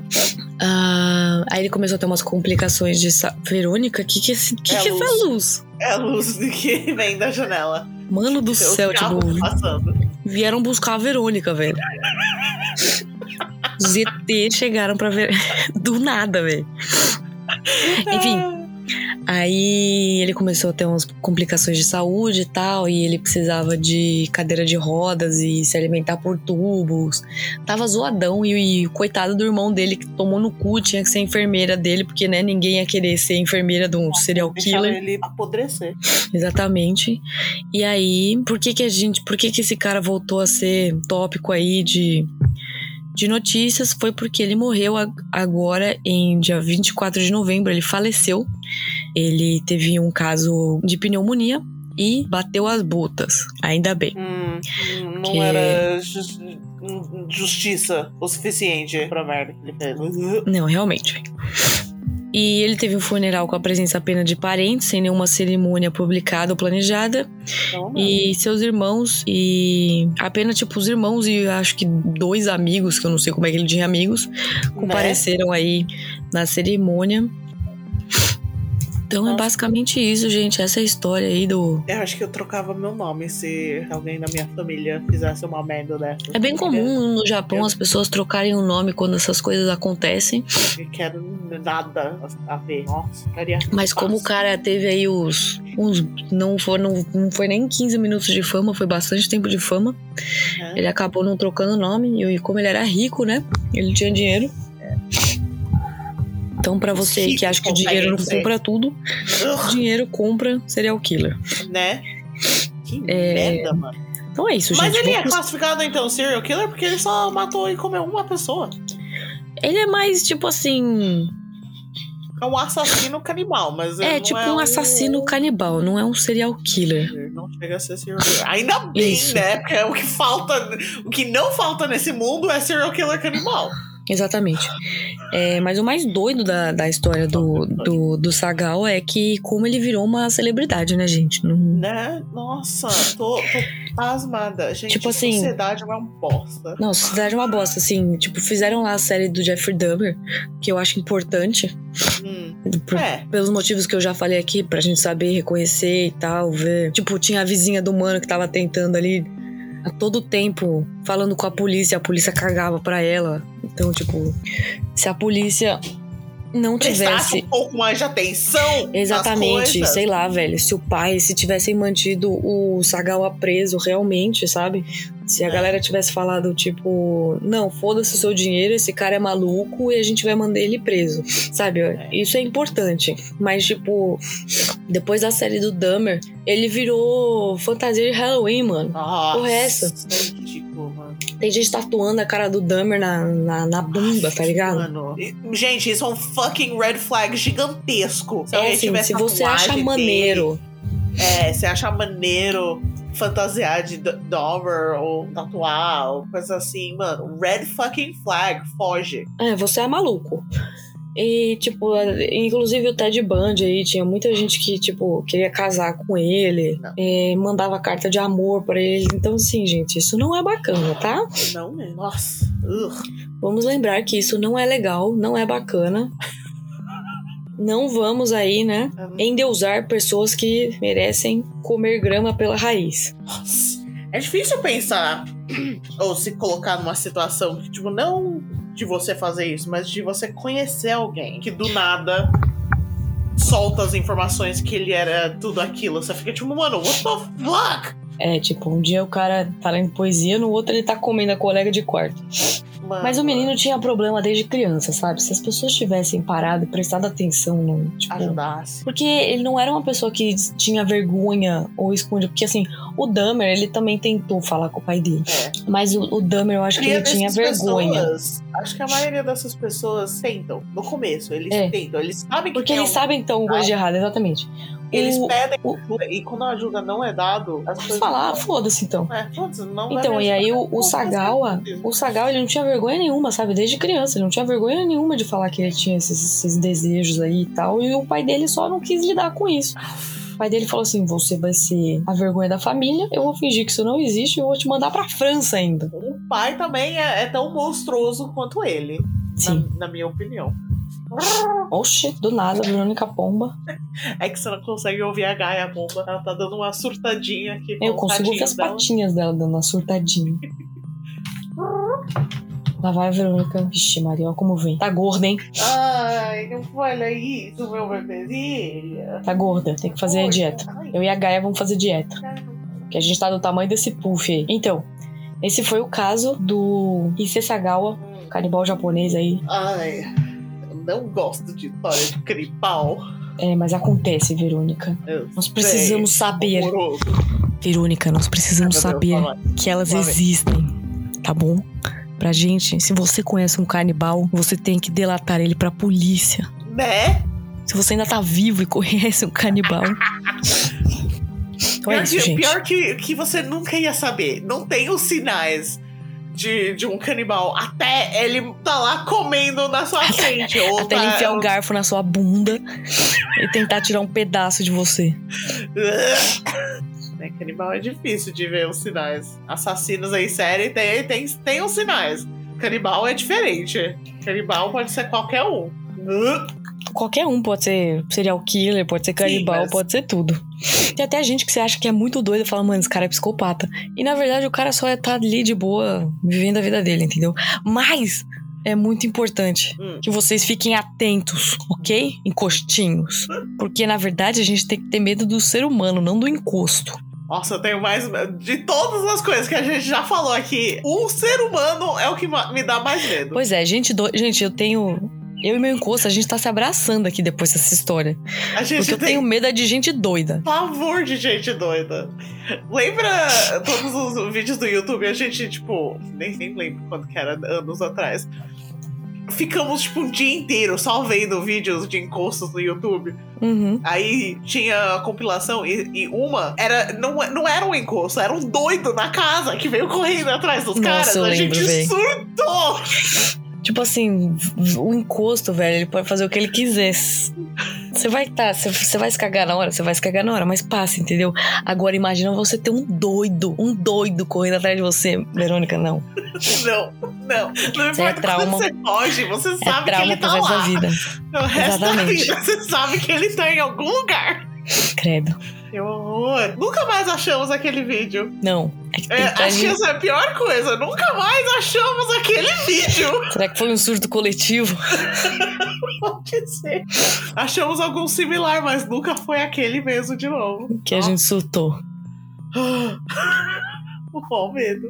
[SPEAKER 2] Ah, aí ele começou a ter umas complicações de. sa- Verônica, que que, é esse- que,
[SPEAKER 1] É
[SPEAKER 2] que é
[SPEAKER 1] luz.
[SPEAKER 2] essa luz?
[SPEAKER 1] É a luz que vem da janela.
[SPEAKER 2] Mano do
[SPEAKER 1] Os
[SPEAKER 2] céu, tipo,
[SPEAKER 1] passando.
[SPEAKER 2] vieram buscar a Verônica, velho. ZT chegaram pra ver. Do nada, velho. Enfim. Aí ele começou a ter umas complicações de saúde e tal, e ele precisava de cadeira de rodas e se alimentar por tubos. Tava zoadão e, e coitado do irmão dele que tomou no cu, tinha que ser enfermeira dele, porque né, ninguém ia querer ser enfermeira de um serial killer.
[SPEAKER 1] ele apodrecer.
[SPEAKER 2] Exatamente. E aí, por que que a gente, por que que esse cara voltou a ser tópico aí de de notícias foi porque ele morreu ag- agora em dia 24 de novembro, ele faleceu. Ele teve um caso de pneumonia e bateu as botas. Ainda bem.
[SPEAKER 1] Hum, hum, não
[SPEAKER 2] Que-
[SPEAKER 1] era hum, justiça o suficiente pra merda que ele fez.
[SPEAKER 2] Não, realmente. E ele teve um funeral com a presença apenas de parentes, sem nenhuma cerimônia publicada ou planejada. E seus irmãos, e apenas tipo os irmãos e acho que dois amigos, que eu não sei como é que ele tinha amigos, compareceram aí na cerimônia. Então é
[SPEAKER 1] Nossa.
[SPEAKER 2] basicamente isso, gente. Essa é a história aí do.
[SPEAKER 1] Eu acho que eu trocava meu nome se alguém da minha família fizesse uma merda dessa.
[SPEAKER 2] É bem comum no Japão as pessoas trocarem o nome quando essas coisas acontecem.
[SPEAKER 1] Eu quero nada a ver. Nossa, ficaria.
[SPEAKER 2] Mas como o cara teve aí os. Uns, não, foram, não foi nem 15 minutos de fama, foi bastante tempo de fama.
[SPEAKER 1] É.
[SPEAKER 2] Ele acabou não trocando o nome. E como ele era rico, né? Ele tinha dinheiro. Então, pra você que acha que o dinheiro não compra tudo, dinheiro compra serial killer.
[SPEAKER 1] né? Que
[SPEAKER 2] É,
[SPEAKER 1] merda, mano.
[SPEAKER 2] Então é isso,
[SPEAKER 1] Mas
[SPEAKER 2] gente.
[SPEAKER 1] ele é classificado então serial killer porque ele só matou e comeu uma pessoa.
[SPEAKER 2] ele é mais tipo assim.
[SPEAKER 1] É um assassino canibal, mas
[SPEAKER 2] É tipo
[SPEAKER 1] é
[SPEAKER 2] um assassino canibal, não é um serial killer.
[SPEAKER 1] Não chega a ser serial killer. Ainda bem,
[SPEAKER 2] Isso.
[SPEAKER 1] né? Porque é o que falta. O que não falta nesse mundo é serial killer canibal.
[SPEAKER 2] Exatamente. É, mas o mais doido da, da história do, do, do Sagal é que como ele virou uma celebridade, né, gente? Não-
[SPEAKER 1] Né? Nossa, tô, tô pasmada. Gente,
[SPEAKER 2] Tipo assim-
[SPEAKER 1] sociedade é uma bosta.
[SPEAKER 2] Não, sociedade é uma bosta, assim. Tipo, fizeram lá a série do Jeffrey Dahmer, que eu acho importante.
[SPEAKER 1] Hum.
[SPEAKER 2] por-
[SPEAKER 1] É.
[SPEAKER 2] pelos motivos que eu já falei aqui, pra gente saber reconhecer e tal, ver. Tipo, tinha a vizinha do mano que tava tentando ali a todo tempo falando com a polícia, a polícia cagava pra ela. Então, tipo, se a polícia não tivesse.
[SPEAKER 1] um pouco mais de atenção.
[SPEAKER 2] Exatamente, sei lá, velho. Se o pai, se tivessem mantido o Sagawa preso realmente, sabe? Se a
[SPEAKER 1] É.
[SPEAKER 2] galera tivesse falado, tipo, não, foda-se o seu dinheiro, esse cara é maluco e a gente vai mandar ele preso, sabe? Isso é importante. Mas, tipo, depois da série do Dahmer, ele virou fantasia de Halloween, mano.
[SPEAKER 1] Nossa,
[SPEAKER 2] Porra é Tem gente tatuando a cara do Dahmer na, na, na bunda, tá ligado?
[SPEAKER 1] Mano. Gente, isso é um fucking red flag gigantesco. Se
[SPEAKER 2] É assim, se você acha
[SPEAKER 1] dele,
[SPEAKER 2] maneiro
[SPEAKER 1] É, você acha maneiro fantasiar de D- Dahmer ou tatuar ou coisa assim, mano. Red fucking flag, foge.
[SPEAKER 2] É, você é maluco. E, tipo, inclusive o Ted Bundy aí, tinha muita gente que, tipo, queria casar com ele, mandava carta de amor pra ele. Então, assim, gente, isso não é bacana, tá?
[SPEAKER 1] Não mesmo. Nossa. Ugh.
[SPEAKER 2] Vamos lembrar que isso não é legal, não é bacana. Não vamos aí, né, endeusar pessoas que merecem comer grama pela raiz.
[SPEAKER 1] Nossa. É difícil pensar ou se colocar numa situação que, tipo, não de você fazer isso, mas de você conhecer alguém que do nada solta as informações que ele era tudo aquilo. Você fica tipo, mano, what the fuck?
[SPEAKER 2] É, tipo, um dia o cara tá lendo poesia, no outro ele tá comendo a colega de quarto.
[SPEAKER 1] Mano,
[SPEAKER 2] Mas o menino tinha problema desde criança, sabe? Se as pessoas tivessem parado e prestado atenção no. Tipo,
[SPEAKER 1] ajudasse.
[SPEAKER 2] Porque ele não era uma pessoa que tinha vergonha ou escondia. Porque assim, o Dahmer, ele também tentou falar com o pai dele.
[SPEAKER 1] É.
[SPEAKER 2] Mas o, o Dahmer, eu acho que ele tinha vergonha.
[SPEAKER 1] pessoas, acho que a maioria dessas pessoas tentam. No começo, eles
[SPEAKER 2] É.
[SPEAKER 1] tentam. Eles sabem que
[SPEAKER 2] Porque eles sabem então coisa de errado, exatamente.
[SPEAKER 1] Eles
[SPEAKER 2] o-
[SPEAKER 1] pedem
[SPEAKER 2] o-
[SPEAKER 1] ajuda, e quando a ajuda não é dado, as coisas.
[SPEAKER 2] falar, foda-se então.
[SPEAKER 1] É, foda-se, não vai
[SPEAKER 2] Então, e aí o, o Sagawa, o Sagawa, ele não tinha vergonha nenhuma, sabe? Desde criança, ele não tinha vergonha nenhuma de falar que ele tinha esses, esses desejos aí e tal. E o pai dele só não quis lidar com isso. O pai dele falou assim: você vai ser a vergonha da família, eu vou fingir que isso não existe e eu vou te mandar pra França ainda.
[SPEAKER 1] O pai também é, é tão monstruoso quanto ele,
[SPEAKER 2] Sim.
[SPEAKER 1] na, na minha opinião.
[SPEAKER 2] Oxe, do nada, Verônica Pomba.
[SPEAKER 1] É que você não consegue ouvir a Gaia bomba. Ela tá dando uma surtadinha aqui.
[SPEAKER 2] Eu consigo ouvir as
[SPEAKER 1] dela.
[SPEAKER 2] patinhas dela dando uma surtadinha. Lá vai a Verônica. Vixe, Maria, ó como vem. Tá gorda, hein?
[SPEAKER 1] Ai, não fala isso, meu bebezinho.
[SPEAKER 2] Tá gorda. Tem que fazer a dieta. Eu e a Gaia vamos fazer dieta. Que a gente tá do tamanho desse puff aí. Então, esse foi o caso do Issei Sagawa, canibal japonês aí.
[SPEAKER 1] Ai, não gosto de história de canibal.
[SPEAKER 2] É, mas acontece, Verônica.
[SPEAKER 1] Eu
[SPEAKER 2] Nós precisamos
[SPEAKER 1] sei,
[SPEAKER 2] saber.
[SPEAKER 1] horroroso.
[SPEAKER 2] Verônica, nós precisamos saber que elas existem, tá bom? Pra gente, se você conhece um canibal, você tem que delatar ele pra polícia.
[SPEAKER 1] Né?
[SPEAKER 2] Se você ainda tá vivo e conhece um canibal. Então é
[SPEAKER 1] pior
[SPEAKER 2] isso,
[SPEAKER 1] que,
[SPEAKER 2] gente.
[SPEAKER 1] pior que, que você nunca ia saber. Não tem os sinais de, de um canibal. Até ele tá lá comendo na sua frente. ou
[SPEAKER 2] Até ele
[SPEAKER 1] tá-
[SPEAKER 2] enfiar o garfo na sua bunda e tentar tirar um pedaço de você.
[SPEAKER 1] Né, canibal é difícil de ver os sinais. Assassinos em série tem, tem, tem os sinais. Canibal é diferente. Canibal pode ser qualquer um.
[SPEAKER 2] Qualquer um pode ser serial killer, pode ser canibal,
[SPEAKER 1] mas-
[SPEAKER 2] pode ser tudo. Tem até gente que você acha que é muito doido e fala, mano, esse cara é psicopata. E na verdade o cara só é tá ali de boa, vivendo a vida dele, entendeu? Mas é muito importante
[SPEAKER 1] Hum.
[SPEAKER 2] que vocês fiquem atentos, ok? Encostinhos. Porque na verdade a gente tem que ter medo do ser humano, não do encosto.
[SPEAKER 1] Nossa, eu tenho mais. De todas as coisas que a gente já falou aqui, um ser humano é o que me dá mais medo.
[SPEAKER 2] Pois é, gente, do... gente, eu tenho. Eu e meu encosto, a gente tá se abraçando aqui depois dessa história.
[SPEAKER 1] A gente
[SPEAKER 2] Porque eu
[SPEAKER 1] tem
[SPEAKER 2] tenho medo é de gente doida.
[SPEAKER 1] pavor de gente doida. Lembra todos os vídeos do YouTube? A gente, tipo, nem, nem lembro quando que era, anos atrás. Ficamos, tipo, um dia inteiro só vendo vídeos de encostos no YouTube.
[SPEAKER 2] Uhum.
[SPEAKER 1] Aí tinha a compilação e, e uma era não, não era um encosto, era um doido na casa que veio correndo atrás dos
[SPEAKER 2] Nossa,
[SPEAKER 1] caras. a
[SPEAKER 2] lembro,
[SPEAKER 1] gente
[SPEAKER 2] véi.
[SPEAKER 1] surtou!
[SPEAKER 2] Tipo assim, o encosto, velho, ele pode fazer o que ele quiser. Você vai tá, você vai se cagar na hora, você vai se cagar na hora, mas passa, entendeu? Agora imagina você ter um doido, um doido correndo atrás de você, Verônica, não.
[SPEAKER 1] Não, não. Não
[SPEAKER 2] é trauma.
[SPEAKER 1] você foge, você
[SPEAKER 2] É
[SPEAKER 1] sabe que
[SPEAKER 2] trauma
[SPEAKER 1] ele
[SPEAKER 2] pro
[SPEAKER 1] tá
[SPEAKER 2] resto da
[SPEAKER 1] lá.
[SPEAKER 2] vida.
[SPEAKER 1] No resto da
[SPEAKER 2] Exatamente.
[SPEAKER 1] vida, você sabe que ele tá em algum lugar.
[SPEAKER 2] Credo.
[SPEAKER 1] Que horror. Nunca mais achamos aquele vídeo.
[SPEAKER 2] Não. É
[SPEAKER 1] É, acho que essa é a pior coisa. Nunca mais achamos aquele vídeo.
[SPEAKER 2] Será que foi um surto coletivo?
[SPEAKER 1] Pode ser. Achamos algum similar, mas nunca foi aquele mesmo de novo.
[SPEAKER 2] Que a gente surtou.
[SPEAKER 1] Ó, medo.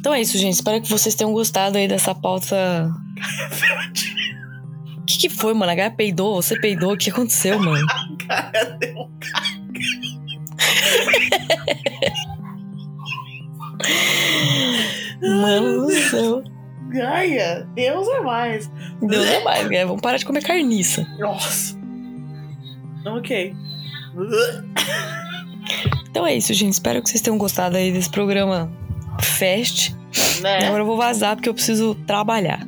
[SPEAKER 2] Então é isso, gente. Espero que vocês tenham gostado aí dessa pauta. O que, que foi, mano? A Gaia peidou? Você peidou? O que aconteceu, mano?
[SPEAKER 1] Cara, deu um
[SPEAKER 2] Mano do céu.
[SPEAKER 1] Gaia. Deus é mais.
[SPEAKER 2] Deus é mais, Gaia. Vamos parar de comer carniça.
[SPEAKER 1] Nossa. Ok.
[SPEAKER 2] Então é isso, gente. Espero que vocês tenham gostado aí desse programa Fest.
[SPEAKER 1] Né?
[SPEAKER 2] agora eu vou vazar porque eu preciso trabalhar.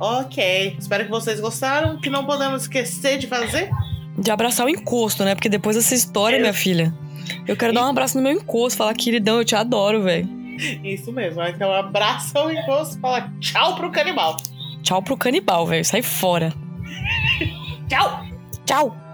[SPEAKER 1] Ok. Espero que vocês gostaram. Que não podemos esquecer de fazer.
[SPEAKER 2] De abraçar o encosto, né? Porque depois dessa história, minha filha, eu quero dar um abraço no meu encosto, falar, queridão, eu te adoro, velho.
[SPEAKER 1] Isso mesmo. Então, abraço ao encosto e fala tchau pro canibal.
[SPEAKER 2] Tchau pro canibal, velho. Sai fora.
[SPEAKER 1] Tchau!
[SPEAKER 2] Tchau!